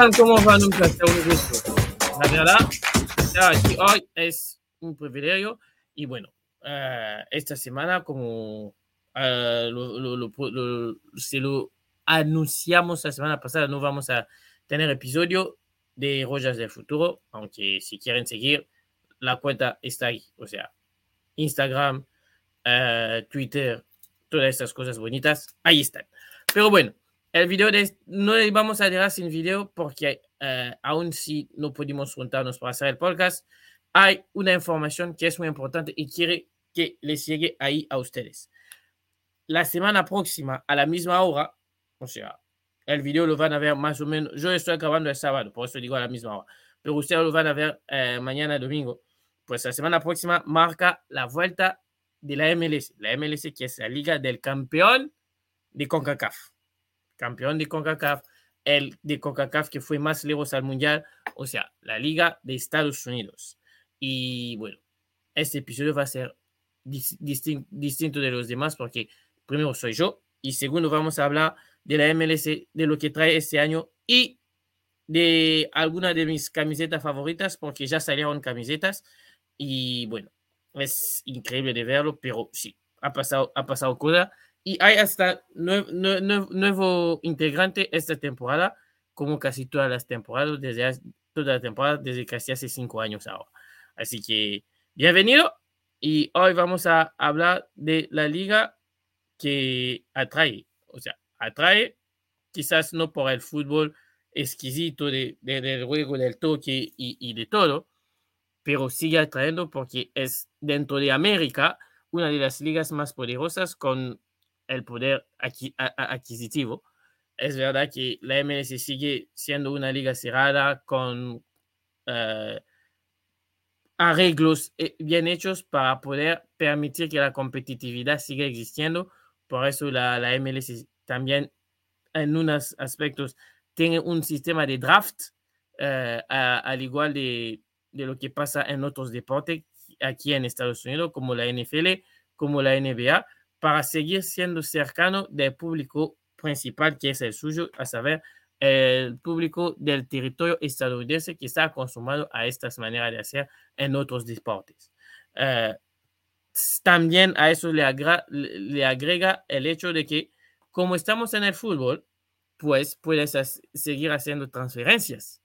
Un placer, un gusto. La verdad, hoy es un privilegio y bueno, uh, esta semana como uh, lo, se lo anunciamos la semana pasada, no vamos a tener episodio de Rojas del Futuro, aunque si quieren seguir, la cuenta está ahí, o sea, Instagram, uh, Twitter, todas estas cosas bonitas, ahí están. Pero bueno, el video de, no vamos a dejar sin video porque uh, aún si no pudimos juntarnos para hacer el podcast, hay una información que es muy importante y quiere que les llegue ahí a ustedes. La semana próxima, a la misma hora, o sea, el video lo van a ver más o menos, yo estoy acabando el sábado, por eso digo a la misma hora, pero ustedes lo van a ver eh, mañana domingo. Pues la semana próxima marca la vuelta de la MLS, la MLS que es la liga del campeón de CONCACAF campeón de CONCACAF, el de CONCACAF que fue más lejos al mundial, o sea, la Liga de Estados Unidos. Y bueno, este episodio va a ser distin distinto de los demás porque primero soy yo y segundo vamos a hablar de la MLS, de lo que trae este año y de alguna de mis camisetas favoritas porque ya salieron camisetas y bueno, es increíble de verlo, pero sí, ha pasado, ha pasado cosas y hay hasta nuevo, nuevo, nuevo, integrante esta temporada, como casi todas las temporadas, desde toda la temporada, desde casi hace cinco años ahora. Así que bienvenido y hoy vamos a hablar de la liga que atrae, o sea, atrae quizás no por el fútbol exquisito de, de, del juego, del toque y, y de todo, pero sigue atrayendo porque es dentro de América una de las ligas más poderosas con el poder adquisitivo. Es verdad que la MLS sigue siendo una liga cerrada con uh, arreglos eh, bien hechos para poder permitir que la competitividad siga existiendo. Por eso la, la MLS también en unos aspectos tiene un sistema de draft, a, al igual de, de, lo que pasa en otros deportes aquí en Estados Unidos, como la NFL, como la NBA, para seguir siendo cercano del público principal que es el suyo, a saber, el público del territorio estadounidense que está acostumbrado a estas maneras de hacer en otros deportes. Uh, también a eso le, le agrega el hecho de que como estamos en el fútbol, pues puedes seguir haciendo transferencias.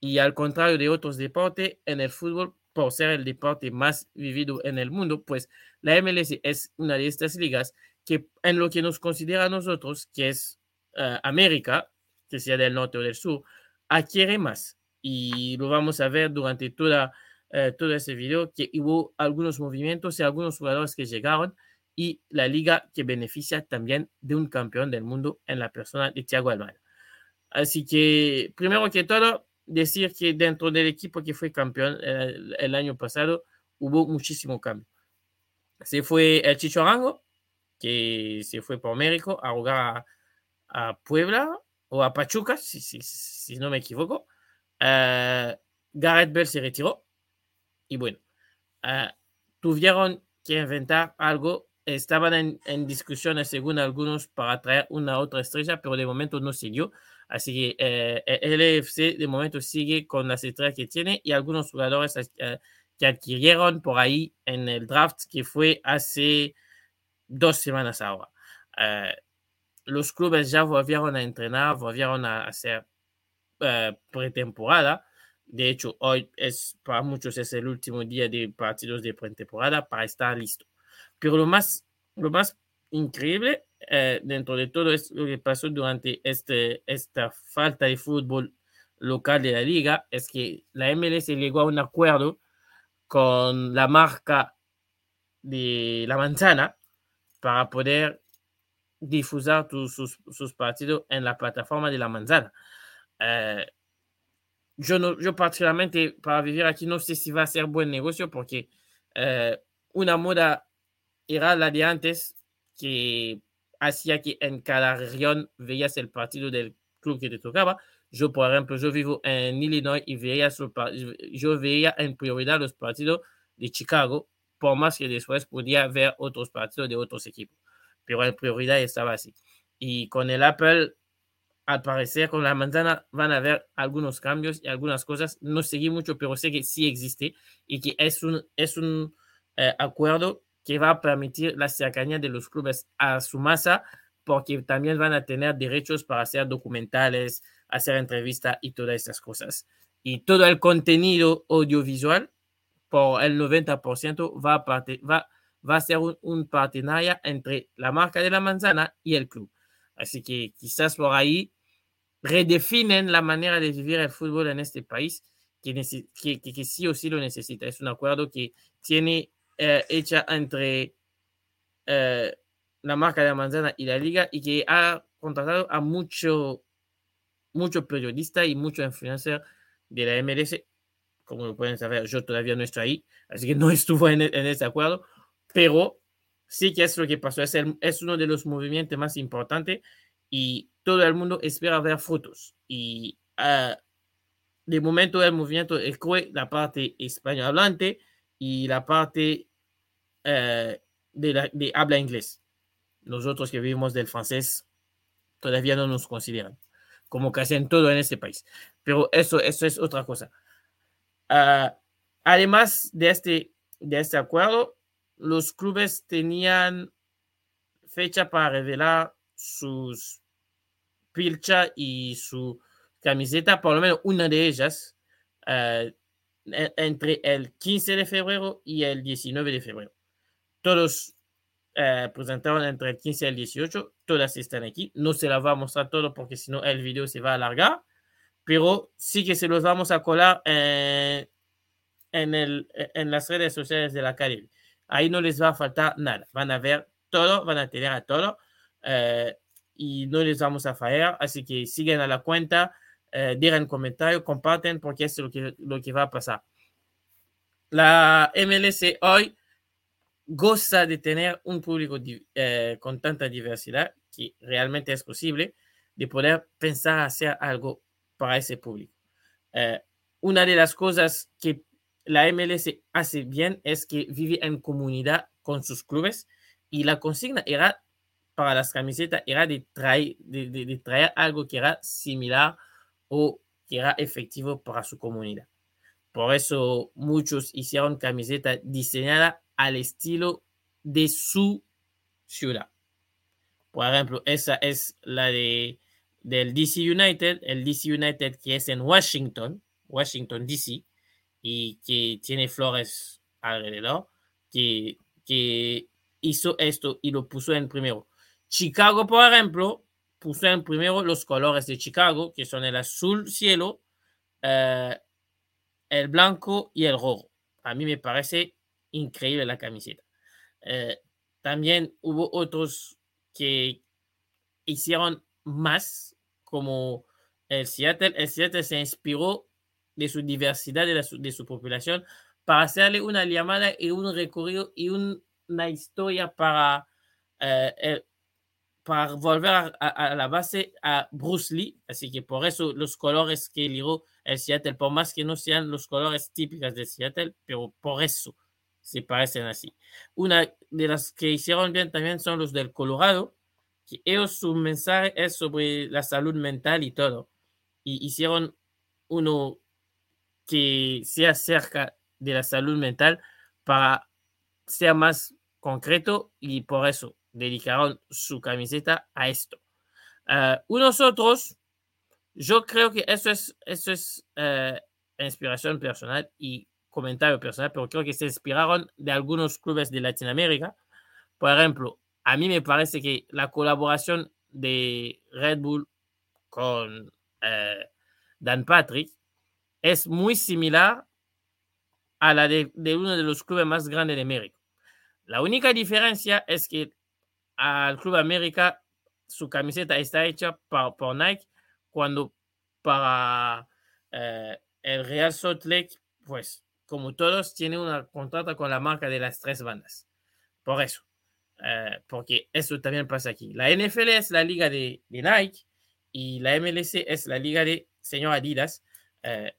Y al contrario de otros deportes, en el fútbol por ser el deporte más vivido en el mundo, pues la MLS es una de estas ligas que en lo que nos considera a nosotros, que es uh, América, que sea del norte o del sur, adquiere más. Y lo vamos a ver durante toda, uh, todo ese video, que hubo algunos movimientos y algunos jugadores que llegaron y la liga que beneficia también de un campeón del mundo en la persona de Thiago Almada. Así que, primero que todo, decir que dentro del equipo que fue campeón el, el año pasado hubo muchísimo cambio. Se fue el Chicho Arango, que se fue por México a jugar a, Puebla o a Pachuca, si, si, si no me equivoco. Uh, Gareth Bell se retiró y bueno, uh, tuvieron que inventar algo. Estaban en, en, discusiones, según algunos, para traer una otra estrella, pero de momento no se dio. Así que eh, el EFC de momento sigue con las estrellas que tiene y algunos jugadores eh, que adquirieron por ahí en el draft que fue hace dos semanas ahora. Eh, los clubes ya volvieron a entrenar, volvieron a hacer eh, pretemporada. De hecho, hoy es para muchos es el último día de partidos de pretemporada para estar listo. Pero lo más, lo más increíble eh, dentro de todo es lo que pasó durante este, esta falta de fútbol local de la liga, es que la MLS llegó a un acuerdo con la marca de la manzana para poder difusar sus, sus, partidos en la plataforma de la manzana. Eh, yo, no, yo particularmente para vivir aquí no sé si va a ser buen negocio porque eh, una moda era la de antes que hacía que en cada región veías el partido del club que te tocaba. Yo, por ejemplo, yo vivo en Illinois y veía su, yo veía en prioridad los partidos de Chicago, por más que después podía ver otros partidos de otros equipos. Pero en prioridad estaba así. Y con el Apple al parecer con la manzana van a haber algunos cambios y algunas cosas. No seguí mucho, pero sé que sí existe y que es un, es un eh, acuerdo que va a permitir la cercanía de los clubes a su masa, porque también van a tener derechos para hacer documentales, hacer entrevistas y todas estas cosas. Y todo el contenido audiovisual, por el 90%, va a, va, va a ser un, un partenaria entre la marca de la manzana y el club. Así que quizás por ahí redefinen la manera de vivir el fútbol en este país, que, que, que, sí o sí lo necesita. Es un acuerdo que tiene eh, hecha entre eh, la marca de la manzana y la liga y que ha contratado a mucho, mucho periodista y mucho influencer de la MLS. Como pueden saber, yo todavía no estoy ahí, así que no estuvo en, en ese acuerdo, pero sí que es lo que pasó. Es, el, es uno de los movimientos más importantes y todo el mundo espera ver fotos. Y uh, de momento el movimiento excluye la parte español hablante y la parte uh, de, la, de habla inglés. Nosotros que vivimos del francés todavía no nos consideran, como casi en todo en este país. Pero eso, eso es otra cosa. Uh, además de este, de este acuerdo, los clubes tenían fecha para revelar sus pilcha y su camiseta, por lo menos una de ellas, uh, entre el 15 de febrero y el 19 de febrero. Todos uh, presentaron entre el 15 y el 18, todas están aquí. No se las va a mostrar todo porque si no el video se va a alargar, pero sí que se los vamos a colar en, en, el, en las redes sociales de la academia. Ahí no les va a faltar nada. Van a ver todo, van a tener a todo. Uh, y no les vamos a fallar. Así que siguen a la cuenta, eh, digan comentario, comparten porque es lo que, lo que va a pasar. La MLS hoy goza de tener un público eh, con tanta diversidad que realmente es posible de poder pensar hacer algo para ese público. Eh, una de las cosas que la MLS hace bien es que vive en comunidad con sus clubes y la consigna era para las camisetas era de traer, de, traer algo que era similar o que era efectivo para su comunidad. Por eso muchos hicieron camisetas diseñadas al estilo de su ciudad. Por ejemplo, esa es la de, del DC United, el DC United que es en Washington, Washington DC, y que tiene flores alrededor, que, hizo esto y lo puso en primero. Chicago, por ejemplo, puso en primero los colores de Chicago, que son el azul cielo, eh, el blanco y el rojo. A mí me parece increíble la camiseta. Eh, también hubo otros que hicieron más, como el Seattle. El Seattle se inspiró de su diversidad de, su población para hacerle una llamada y un recorrido y un, una historia para eh, para volver a, a, a, la base a Bruce Lee, así que por eso los colores que eligió el Seattle, por más que no sean los colores típicos de Seattle, pero por eso se parecen así. Una de las que hicieron bien también son los del Colorado, que ellos su mensaje es sobre la salud mental y todo, y hicieron uno que se acerca de la salud mental para ser más concreto y por eso dedicaron su camiseta a esto. Uh, unos otros, yo creo que eso es, eso es uh, inspiración personal y comentario personal, pero creo que se inspiraron de algunos clubes de Latinoamérica. Por ejemplo, a mí me parece que la colaboración de Red Bull con uh, Dan Patrick es muy similar a la de, uno de los clubes más grandes de América. La única diferencia es que al Club América su camiseta está hecha por, por Nike cuando para eh, el Real Salt Lake, pues como todos, tiene una contrata con la marca de las tres bandas. Por eso, eh, porque eso también pasa aquí. La NFL es la liga de, Nike y la MLC es la liga de señor Adidas. Eh,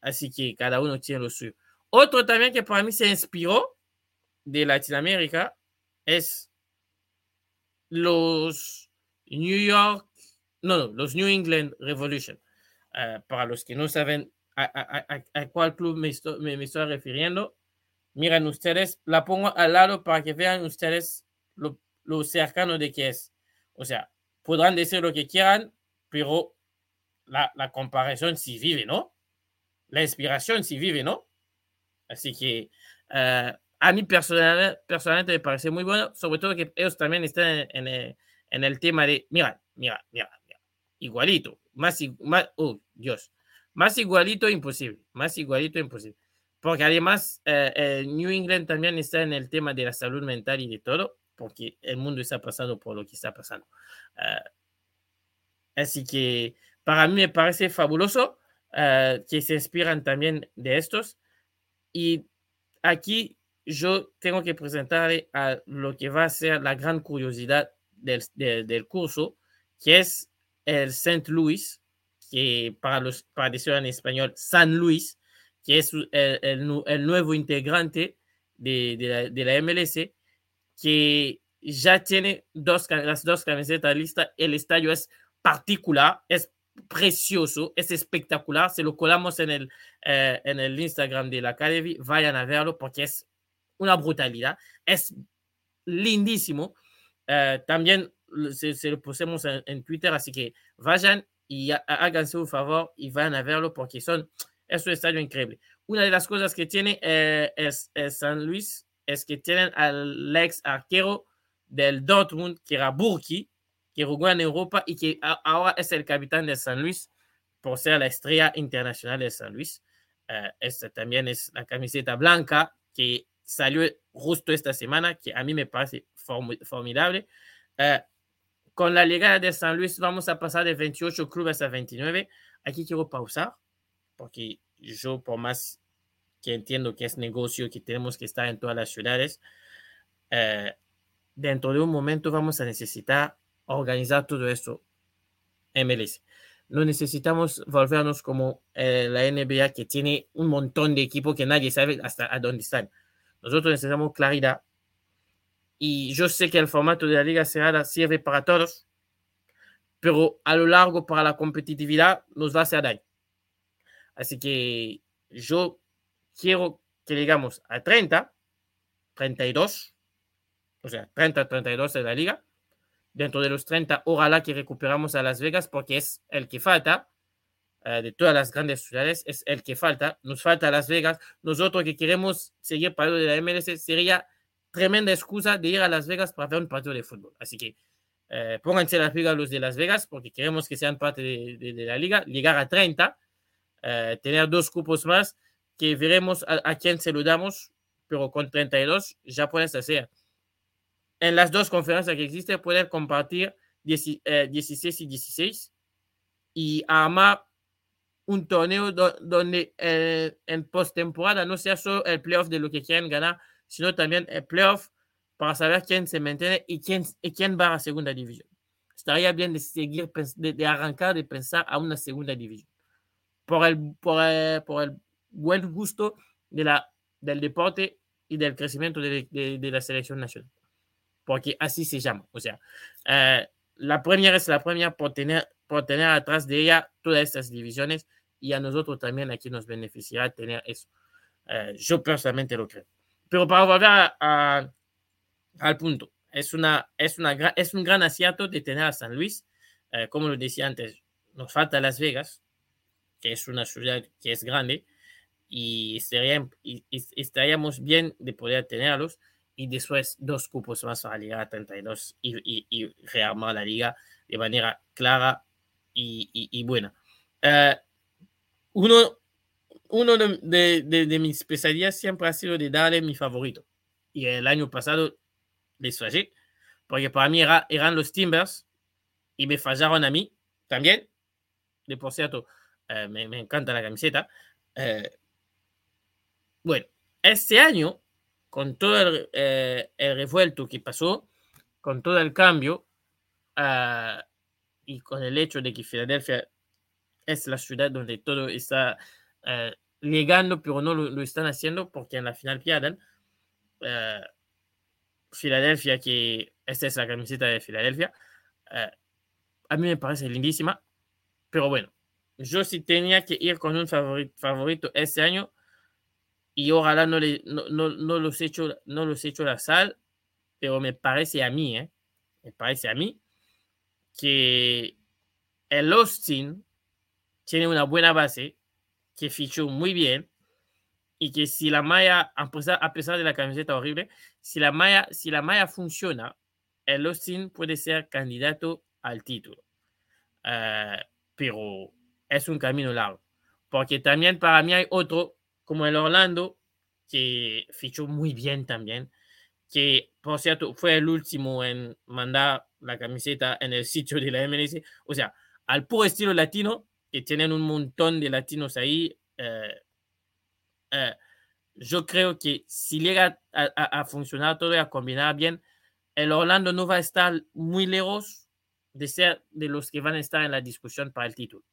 así que cada uno tiene lo suyo. Otro también que para mí se inspiró de Latinoamérica es los New York no, no, los New England Revolution. Uh, para los que no saben a, a, a, cuál club me estoy, me, estoy, refiriendo, miren ustedes, la pongo al lado para que vean ustedes lo, lo cercano de que es. O sea, podrán decir lo que quieran, pero la, la comparación sí vive, ¿no? La inspiración sí vive, ¿no? Así que uh, a mí personal, personalmente me parece muy bueno, sobre todo que ellos también están en, en el, tema de, mira, mira, mira, mira igualito, más, más, oh Dios, más igualito imposible, más igualito imposible. Porque además eh, eh, New England también está en el tema de la salud mental y de todo, porque el mundo está pasando por lo que está pasando. Uh, así que para mí me parece fabuloso uh, que se inspiran también de estos. Y aquí yo tengo que presentarle a lo que va a ser la gran curiosidad del, de, del curso, que es el St. Louis, que para, los, para decirlo en español, San Luis, que es el, el, el nuevo integrante de, de, la, de, la, MLS, que ya tiene dos, las dos camisetas listas. El estadio es particular, es precioso, es espectacular. Se lo colamos en el, eh, en el Instagram de la Academy. Vayan a verlo porque es una brutalidad. Es lindísimo. Uh, también se, se, lo pusimos en, en, Twitter, así que vayan y háganse un favor y vayan a verlo porque son, es un estadio increíble. Una de las cosas que tiene eh, es, es, San Luis es que tienen al ex arquero del Dortmund, que era Burki, que jugó en Europa y que ahora es el capitán de San Luis por ser la estrella internacional de San Luis. Uh, esta también es la camiseta blanca que salió justo esta semana, que a mí me parece form formidable. Uh, con la llegada de San Luis vamos a pasar de 28 clubes a 29. Aquí quiero pausar, porque yo por más que entiendo que es negocio, que tenemos que estar en todas las ciudades, uh, dentro de un momento vamos a necesitar organizar todo esto MLS. No necesitamos volvernos como eh, la NBA que tiene un montón de equipos que nadie sabe hasta a dónde están. Nosotros necesitamos claridad. Y yo sé que el formato de la liga cerrada sirve para todos, pero a lo largo para la competitividad nos va a hacer daño. Así que yo quiero que llegamos a 30, 32, o sea, 30, 32 de la liga. Dentro de los 30, ojalá que recuperamos a Las Vegas porque es el que falta. Uh, de todas las grandes ciudades es el que falta. Nos falta Las Vegas. Nosotros que queremos seguir partido de la MLS sería tremenda excusa de ir a Las Vegas para ver un partido de fútbol. Así que uh, pónganse las pilas los de Las Vegas porque queremos que sean parte de, de, de la liga. Llegar a 30, uh, tener dos cupos más que veremos a, a, quién se lo damos, pero con 32 ya puedes hacer. En las dos conferencias que existen, poder compartir 10, 16 y 16 y armar un torneo do, donde eh, en postemporada no sea solo el playoff de lo que quieren ganar, sino también el playoff para saber quién se mantiene y quién, y quién va a segunda división. Estaría bien de seguir, de, de, arrancar, de pensar a una segunda división. Por el, por el, por el buen gusto de la, del deporte y del crecimiento de, de, de la selección nacional. Porque así se llama. O sea, eh, la primera es la primera por tener, por tener atrás de ella todas estas divisiones y a nosotros también aquí nos beneficiará tener eso. Uh, yo personalmente lo creo. Pero para volver a, a, al punto, es, una, es, una, es un gran acierto de tener a San Luis. Uh, como lo decía antes, nos falta Las Vegas, que es una ciudad que es grande, y, estaríamos bien de poder tenerlos. Y después dos cupos más a la Liga 32 y, y, y rearmar la liga de manera clara y, y buena. Uh, uno, uno de, de, de, de, mis pesadillas siempre ha sido de darle mi favorito. Y el año pasado les fallé, porque para mí era, eran los Timbers y me fallaron a mí también. De por cierto, uh, me, me, encanta la camiseta. Uh, bueno, este año, con todo el, uh, el, revuelto que pasó, con todo el cambio y con el hecho de que Filadelfia es la ciudad donde todo está llegando, pero no lo, están haciendo porque en la final pierden. Uh, Filadelfia, que esta es la camiseta de Filadelfia, uh, a mí me parece lindísima, pero bueno, yo sí tenía que ir con un favorito, este año y ojalá no, no, no, no, los hecho, no la sal, pero me parece a mí, ¿eh? me parece a mí que el Austin tiene una buena base, que fichó muy bien y que si la malla, a pesar, de la camiseta horrible, si la malla, si la malla funciona, el Austin puede ser candidato al título. Uh, pero es un camino largo. Porque también para mí hay otro, como el Orlando, que fichó muy bien también, que por cierto fue el último en mandar la camiseta en el sitio de la MLS. O sea, al puro estilo latino, que tienen un montón de latinos ahí. Eh, eh, yo creo que si llega a, funcionar todo y a combinar bien, el Orlando no va a estar muy lejos de ser de los que van a estar en la discusión para el título.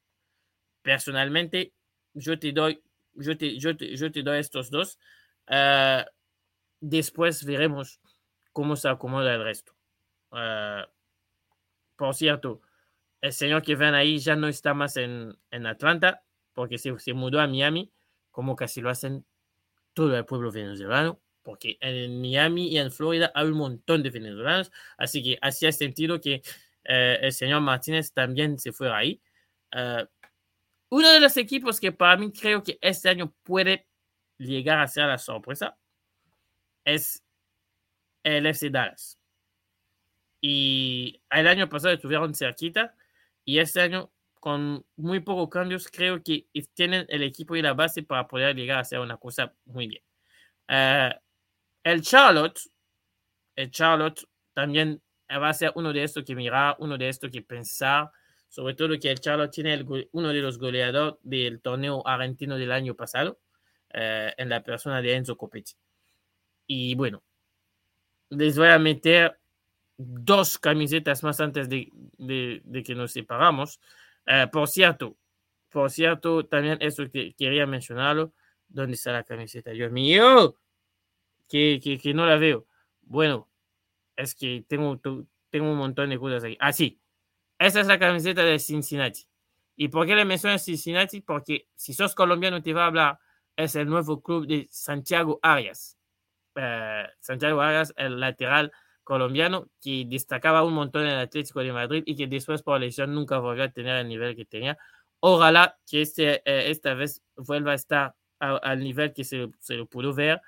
Personalmente, yo te doy, yo te, yo te, yo te doy estos dos. Uh, después veremos cómo se acomoda el resto. Uh, por cierto, el señor que ven ahí ya no está más en, en Atlanta porque se, se, mudó a Miami, como casi lo hacen todo el pueblo venezolano, porque en Miami y en Florida hay un montón de venezolanos, así que hacía sentido que uh, el señor Martínez también se fuera ahí. Uh, uno de los equipos que para mí creo que este año puede llegar a ser la sorpresa es el FC Dallas. Y el año pasado estuvieron cerquita y este año con muy pocos cambios creo que tienen el equipo y la base para poder llegar a hacer una cosa muy bien. Uh, el Charlotte, el Charlotte también va a ser uno de estos que mirar, uno de estos que pensar sobre todo que el Charlotte tiene el, uno de los goleadores del torneo argentino del año pasado, eh, en la persona de Enzo Copetti. Y bueno, les voy a meter dos camisetas más antes de, de, de que nos separamos. Eh, por cierto, por cierto, también eso que quería mencionarlo. ¿Dónde está la camiseta? Dios mío, que, que, que no la veo. Bueno, es que tengo, tengo un montón de cosas aquí. Ah, sí, esa es la camiseta de Cincinnati. ¿Y por qué le menciono Cincinnati? Porque si sos colombiano te va a hablar, es el nuevo club de Santiago Arias. Uh, Santiago Arias, el lateral colombiano que destacaba un montón en el Atlético de Madrid y que después por lesión nunca volvió a tener el nivel que tenía. Ojalá que este, eh, esta vez vuelva a estar a, al nivel que se, se, lo pudo ver,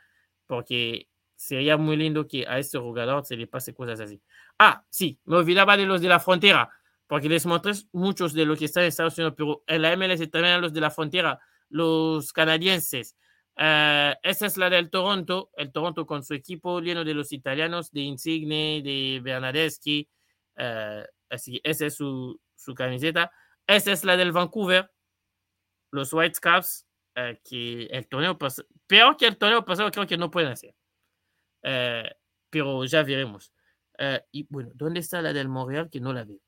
porque sería muy lindo que a este jugador se le pase cosas así. Ah, sí, me olvidaba de los de la frontera porque les mostré muchos de los que están en Estados Unidos, pero en la MLS también los de la frontera, los canadienses. Uh, esa es la del Toronto, el Toronto con su equipo lleno de los italianos, de Insigne, de Bernadeschi. Uh, así que esa es su, su, camiseta. Esa es la del Vancouver, los Whitecaps, uh, que el torneo pasado, peor que el torneo pasado, creo que no pueden hacer. pero ya veremos. y bueno, ¿dónde está la del Montreal? Que no la veo.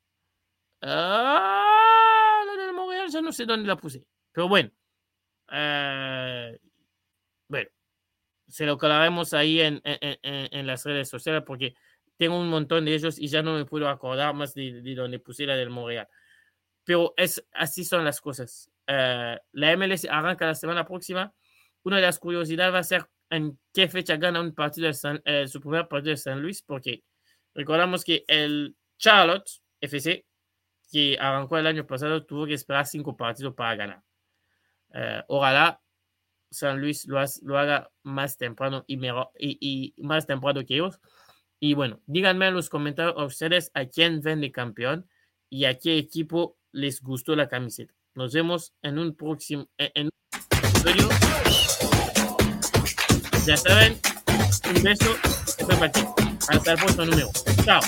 Ah, la del Montreal, ya no sé dónde la puse. Pero bueno. Eh, bueno. Se lo colaremos ahí en, en, en, las redes sociales porque tengo un montón de ellos y ya no me puedo acordar más de, de donde puse la del Montreal. Pero es, así son las cosas. Uh, la MLS arranca la semana próxima. Una de las curiosidades va a ser en qué fecha gana un partido de San, eh, su primer partido de San Luis, porque recordamos que el Charlotte FC que arrancó el año pasado tuvo que esperar cinco partidos para ganar. Uh, ojalá San Luis lo, lo, haga más temprano y, mejor, y, y, más temprano que ellos. Y bueno, díganme en los comentarios a ustedes a quién ven de campeón y a qué equipo les gustó la camiseta. Nos vemos en un próximo en un episodio. Ya saben, un beso. Hasta el próximo número. Chao.